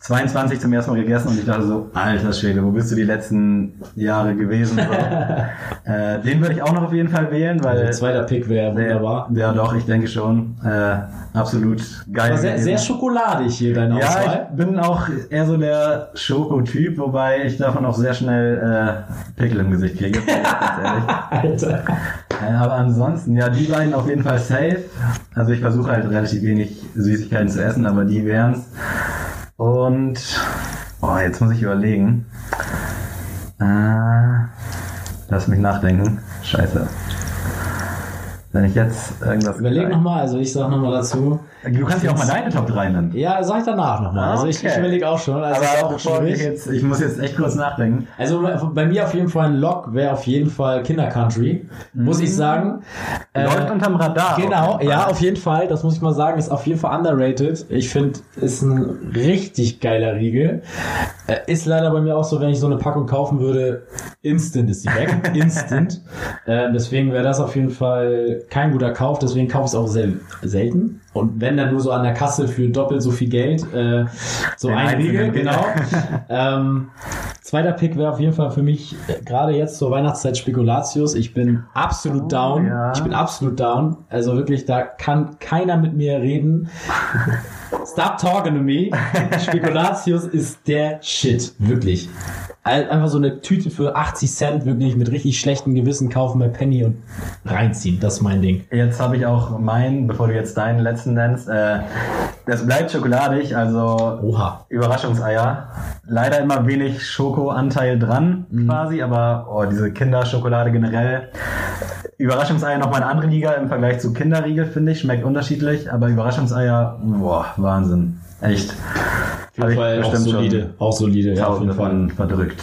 22 zum ersten Mal gegessen und ich dachte so, alter Schwede, wo bist du die letzten Jahre gewesen? So. [laughs] äh, den würde ich auch noch auf jeden Fall wählen, weil Also, zweiter Pick wäre wunderbar. Ja, doch, ich denke schon. Äh, absolut geil. Sehr, sehr schokoladig hier deine Ja, Auswahl. Bin auch eher so der Schokotyp, wobei ich davon auch sehr schnell äh, Pickel im Gesicht kriege. [laughs] ganz ehrlich. Alter. Äh, aber ansonsten, ja, die beiden auf jeden Fall safe. Also ich versuche halt relativ wenig Süßigkeiten zu essen, aber die wären's. Und oh, jetzt muss ich überlegen. Äh, lass mich nachdenken. Scheiße. Wenn ich jetzt irgendwas. Überleg nochmal, also ich sag nochmal dazu. Du kannst ja auch mal deine Top 3 nennen. Ja, sag ich danach nochmal. Also ich, ich Okay. überlege auch schon. Also Aber auch bevor ich jetzt, ich muss jetzt echt kurz nachdenken. Also bei mir auf jeden Fall ein Lock wäre auf jeden Fall Kindercountry, muss ich sagen. Äh, Läuft unterm Radar. Genau, auf ja, auf jeden Fall. Das muss ich mal sagen, ist auf jeden Fall underrated. Ich finde, ist ein richtig geiler Riegel. Äh, Ist leider bei mir auch so, wenn ich so eine Packung kaufen würde, instant ist die weg. [laughs] instant. Äh, deswegen wäre das auf jeden Fall kein guter Kauf. Deswegen kaufe ich es auch sehr selten. Und wenn dann nur so an der Kasse für doppelt so viel Geld, äh, so ein Riegel, genau. [laughs] ähm, zweiter Pick wäre auf jeden Fall für mich äh, gerade jetzt zur Weihnachtszeit Spekulatius. Ich bin absolut down. Oh, ja. Ich bin absolut down. Also wirklich, da kann keiner mit mir reden. Stop talking to me. Spekulatius ist der Shit. Wirklich. Ein- Einfach so eine Tüte für 80 Cent wirklich mit richtig schlechtem Gewissen kaufen bei Penny und reinziehen. Das ist mein Ding. Jetzt habe ich auch meinen, bevor du jetzt deinen letzten nennst. Äh, das bleibt schokoladig, also Oha. Überraschungseier. Leider immer wenig Schokoanteil dran, Mhm. quasi, aber oh, diese Kinderschokolade generell. Überraschungseier nochmal eine andere Liga im Vergleich zu Kinderriegel, finde ich. Schmeckt unterschiedlich, aber Überraschungseier, boah, Wahnsinn. Echt. Auf jeden Fall auch solide. Auch solide, ja, auf jeden Fall. verdrückt.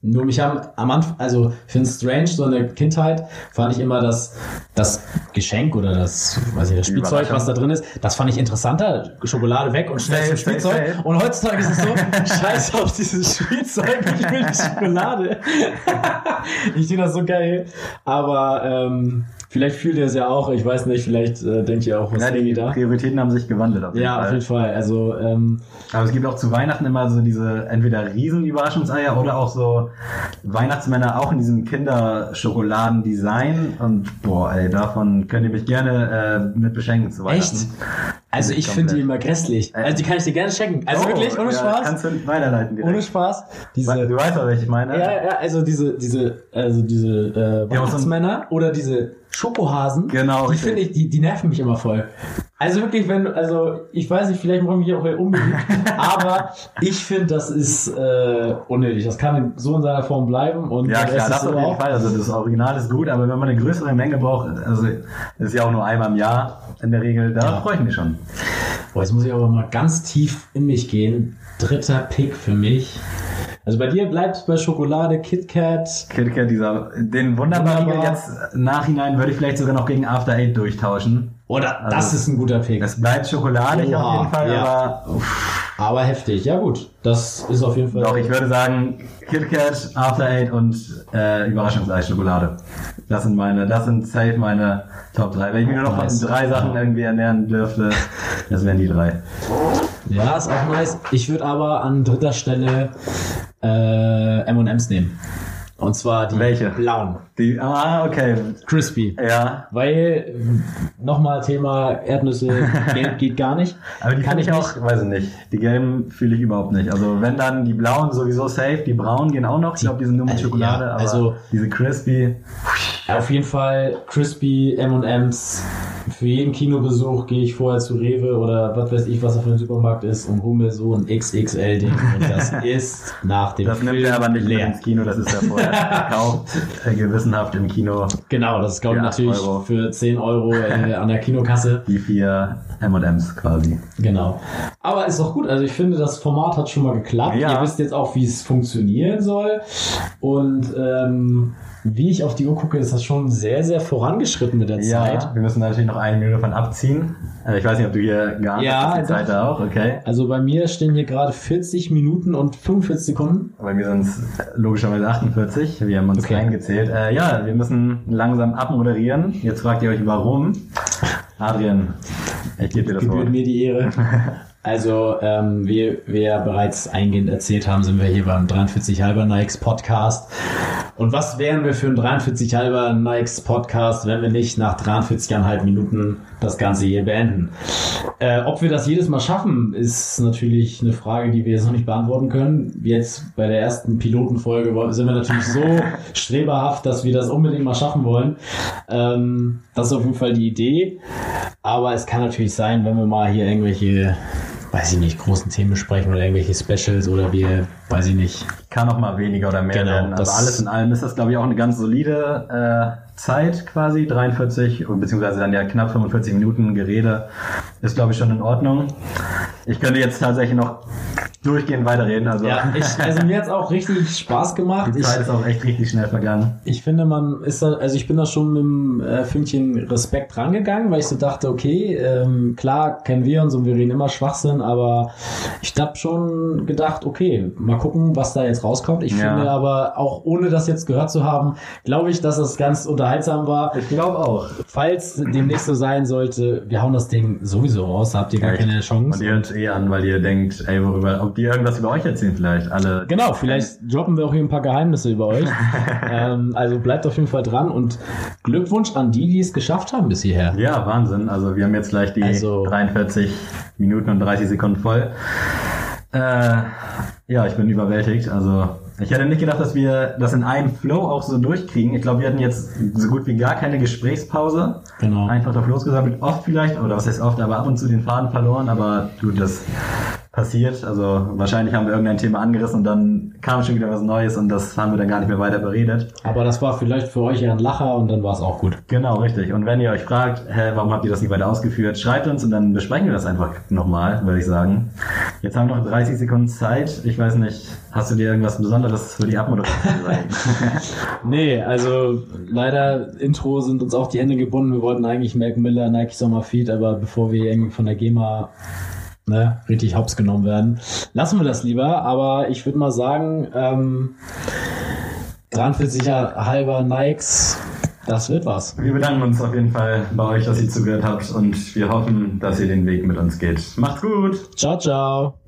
Nur mich haben am Anfang, also ich finde es strange, so in der Kindheit fand ich immer das, das Geschenk oder das, weiß ich, das Spielzeug, was da drin ist, das fand ich interessanter. Schokolade weg und schnell zum Spielzeug. safe. Und heutzutage ist es so, [laughs] scheiß auf dieses Spielzeug, ich will die Schokolade. [laughs] ich finde das so geil. Aber ähm, vielleicht fühlt ihr es ja auch, ich weiß nicht, vielleicht äh, denkt ihr auch, was Ja, ja, die da. Prioritäten haben sich gewandelt auf jeden Ja, Fall. auf jeden Fall. Also, ähm, Aber es gibt auch zu Weihnachten immer so diese entweder Riesen-Überraschungseier oder auch so Weihnachtsmänner auch in diesem Kinderschokoladen-Design. Und boah, ey, davon könnt ihr mich gerne äh, mit beschenken zu Weihnachten. echt? Also ich finde die immer grässlich. Also die kann ich dir gerne schenken. Also Oh, wirklich, ohne ja, Spaß. Kannst du weiterleiten direkt. Ohne Spaß. Diese, Du weißt doch, was ich meine. ja, ja, also diese, diese, also diese äh, Ja, aber so Weihnachtsmänner oder diese Schokohasen. Genau, Die finde ich, die, die nerven mich immer voll. Also wirklich, wenn, also ich weiß nicht, vielleicht mache ich mich auch unbedingt, [laughs] aber ich finde, das ist äh, unnötig. Das kann so in seiner Form bleiben und Ja, klar, das ist auf jeden Fall. Also das Original ist gut, aber wenn man eine größere Menge braucht, also ist ja auch nur einmal im Jahr in der Regel, da Ja. freue ich mich schon. Boah, jetzt muss ich aber mal ganz tief in mich gehen. Dritter Pick für mich. Also bei dir bleibt bei Schokolade, KitKat. KitKat, dieser, den Wunderbar Wunderbar. jetzt Nachhinein würde ich vielleicht sogar noch gegen After Eight durchtauschen. Oder Also- das ist ein guter Pick. Es bleibt schokoladig Oha, auf jeden Fall, ja. aber uff, Aber heftig. Ja gut, das ist auf jeden Fall. doch, ich würde sagen KitKat, After Eight und äh, Überraschungseis Schokolade. Das sind meine, das sind safe meine Top 3. Wenn ich mich nur noch von Nice. drei Sachen irgendwie ernähren dürfte, das wären die drei. Ja, ist auch nice. Ich würde aber an dritter Stelle äh, M&M's nehmen. Und zwar die Welche? blauen. Die, ah, okay. Crispy. Ja, Weil, nochmal Thema Erdnüsse, [laughs] Gelb geht gar nicht. Aber die Kann ich auch, weiß ich nicht. Die gelben fühle ich überhaupt nicht. Also wenn dann die blauen sowieso safe, die braunen gehen auch noch. Ich glaube, die sind nur mit äh, Schokolade, ja, aber also- diese crispy. Auf jeden Fall Crispy M&M's. Für jeden Kinobesuch gehe ich vorher zu Rewe oder was weiß ich, was da für ein Supermarkt ist und hole mir so ein XXL-Ding. Und das [laughs] ist nach dem Das nimmt Film er aber nicht leer. ins Kino, das ist ja vorher [laughs] gekauft, äh, gewissenhaft im Kino. Genau, das ist glaube ich natürlich Euro. für 10 Euro äh, an der Kinokasse. Die vier M&M's quasi. Genau. Aber ist doch gut. Also ich finde, das Format hat schon mal geklappt. Ja. Ihr wisst jetzt auch, wie es funktionieren soll. Und ähm, wie ich auf die Uhr gucke, ist das schon sehr, sehr vorangeschritten mit der Ja, Zeit. wir müssen natürlich noch eine Minute von abziehen. Äh, Ich weiß nicht, ob du hier geahnt Ja, hast, die. Zeit auch, okay. Also bei mir stehen hier gerade 40 Minuten und 45 Sekunden. Bei mir sind es logischerweise 48. Wir haben uns Okay. reingezählt. Äh, ja, wir müssen langsam abmoderieren. Jetzt fragt ihr euch, warum. Adrian, ich gebe dir das Wort. Gebührt mir die Ehre. [laughs] Also, ähm, wie wir ja bereits eingehend erzählt haben, sind wir hier beim 43 halber Nikes Podcast. Und was wären wir für ein 43 halber Nikes Podcast, wenn wir nicht nach 43,5 Minuten das Ganze hier beenden? Äh, ob wir das jedes Mal schaffen, ist natürlich eine Frage, die wir jetzt noch nicht beantworten können. Jetzt bei der ersten Pilotenfolge sind wir natürlich so [laughs] streberhaft, dass wir das unbedingt mal schaffen wollen. Ähm, das ist auf jeden Fall die Idee. Aber es kann natürlich sein, wenn wir mal hier irgendwelche, weiß ich nicht, großen Themen besprechen oder irgendwelche Specials oder wir, weiß ich nicht. Kann auch mal weniger oder mehr Genau, werden. Aber das- alles in allem ist das, glaube ich, auch eine ganz solide äh, Zeit quasi. 43, beziehungsweise dann ja knapp 45 Minuten Gerede ist, glaube ich, schon in Ordnung. Ich könnte jetzt tatsächlich noch durchgehend weiterreden. Also Ja, [laughs] ich, also mir hat's auch richtig Spaß gemacht. die Ich, Zeit ist auch echt richtig schnell vergangen. ich finde, man ist da, also ich bin da schon mit dem äh, Fünkchen Respekt rangegangen, weil ich so dachte, okay, ähm, klar kennen wir uns und wir reden immer Schwachsinn, aber ich hab schon gedacht, okay, mal gucken, was da jetzt rauskommt. Ich Ja. finde aber, auch ohne das jetzt gehört zu haben, glaube ich, dass es ganz unterhaltsam war. Ich glaube auch. Falls demnächst so sein sollte, wir hauen das Ding sowieso raus, da habt ihr gar Echt? keine Und Chance. ihr hört eh an, weil ihr denkt, ey, worüber, ob die irgendwas über euch erzählen vielleicht. Alle. Genau, vielleicht droppen wir auch hier ein paar Geheimnisse über euch. [laughs] ähm, also bleibt auf jeden Fall dran und Glückwunsch an die, die es geschafft haben bis hierher. Ja, Wahnsinn. Also wir haben jetzt gleich die Also- 43 Minuten und 30 Sekunden voll. Äh, ja, ich bin überwältigt. Also ich hätte nicht gedacht, dass wir das in einem Flow auch so durchkriegen. Ich glaube, wir hatten jetzt so gut wie gar keine Gesprächspause. Genau. Einfach drauf losgesammelt. Oft vielleicht, oder was heißt oft, aber ab und zu den Faden verloren. Aber du, das passiert. Also wahrscheinlich haben wir irgendein Thema angerissen und dann kam schon wieder was Neues und das haben wir dann gar nicht mehr weiter beredet. Aber das war vielleicht für euch ja ein Lacher und dann war es auch gut. Genau, richtig. Und wenn ihr euch fragt, hä, warum habt ihr das nicht weiter ausgeführt, schreibt uns und dann besprechen wir das einfach nochmal, würde ich sagen. Jetzt haben wir noch 30 Sekunden Zeit. Ich weiß nicht, hast du dir irgendwas Besonderes für die Abmoderation [laughs] sagen? Nee, also leider Intro sind uns auch die Hände gebunden. Wir wollten eigentlich Mac Miller, Nike Summer Feed, aber bevor wir irgendwie von der GEMA ne, richtig hops genommen werden, lassen wir das lieber. Aber ich würde mal sagen, ähm, 43er halber Nikes, das wird was. wir bedanken uns auf jeden Fall bei euch, dass ihr zugehört habt und wir hoffen, dass ihr den Weg mit uns geht. Macht's gut! Ciao, ciao.